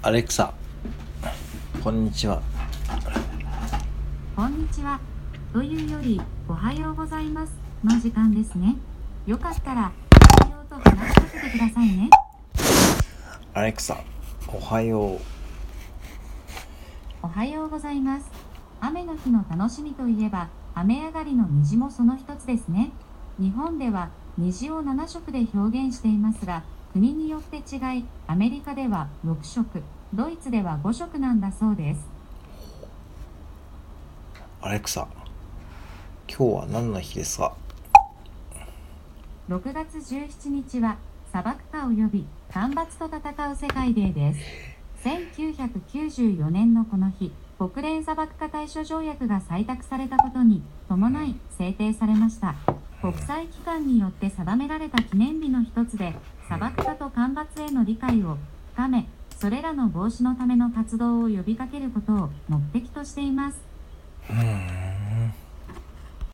アレクサこんにちはこんにちは。というより、おはようございますの時間ですね。よかったら、おはようと話しかけてくださいね。アレクサおはようおはようございます。雨の日の楽しみといえば、雨上がりの虹もその一つですね。日本では虹を7色で表現していますが、国によって違い、アメリカでは6色、ドイツでは5色なんだそうです。アレクサ今日は何の日ですか？6月17日は砂漠化及び干ばつと戦う世界デーです。1994年のこの日、国連砂漠化対処条約が採択されたことに伴い制定されました。国際機関によって定められた記念日の一つで、砂漠化と干ばつへの理解を深め、それらの防止のための活動を呼びかけることを目的としています。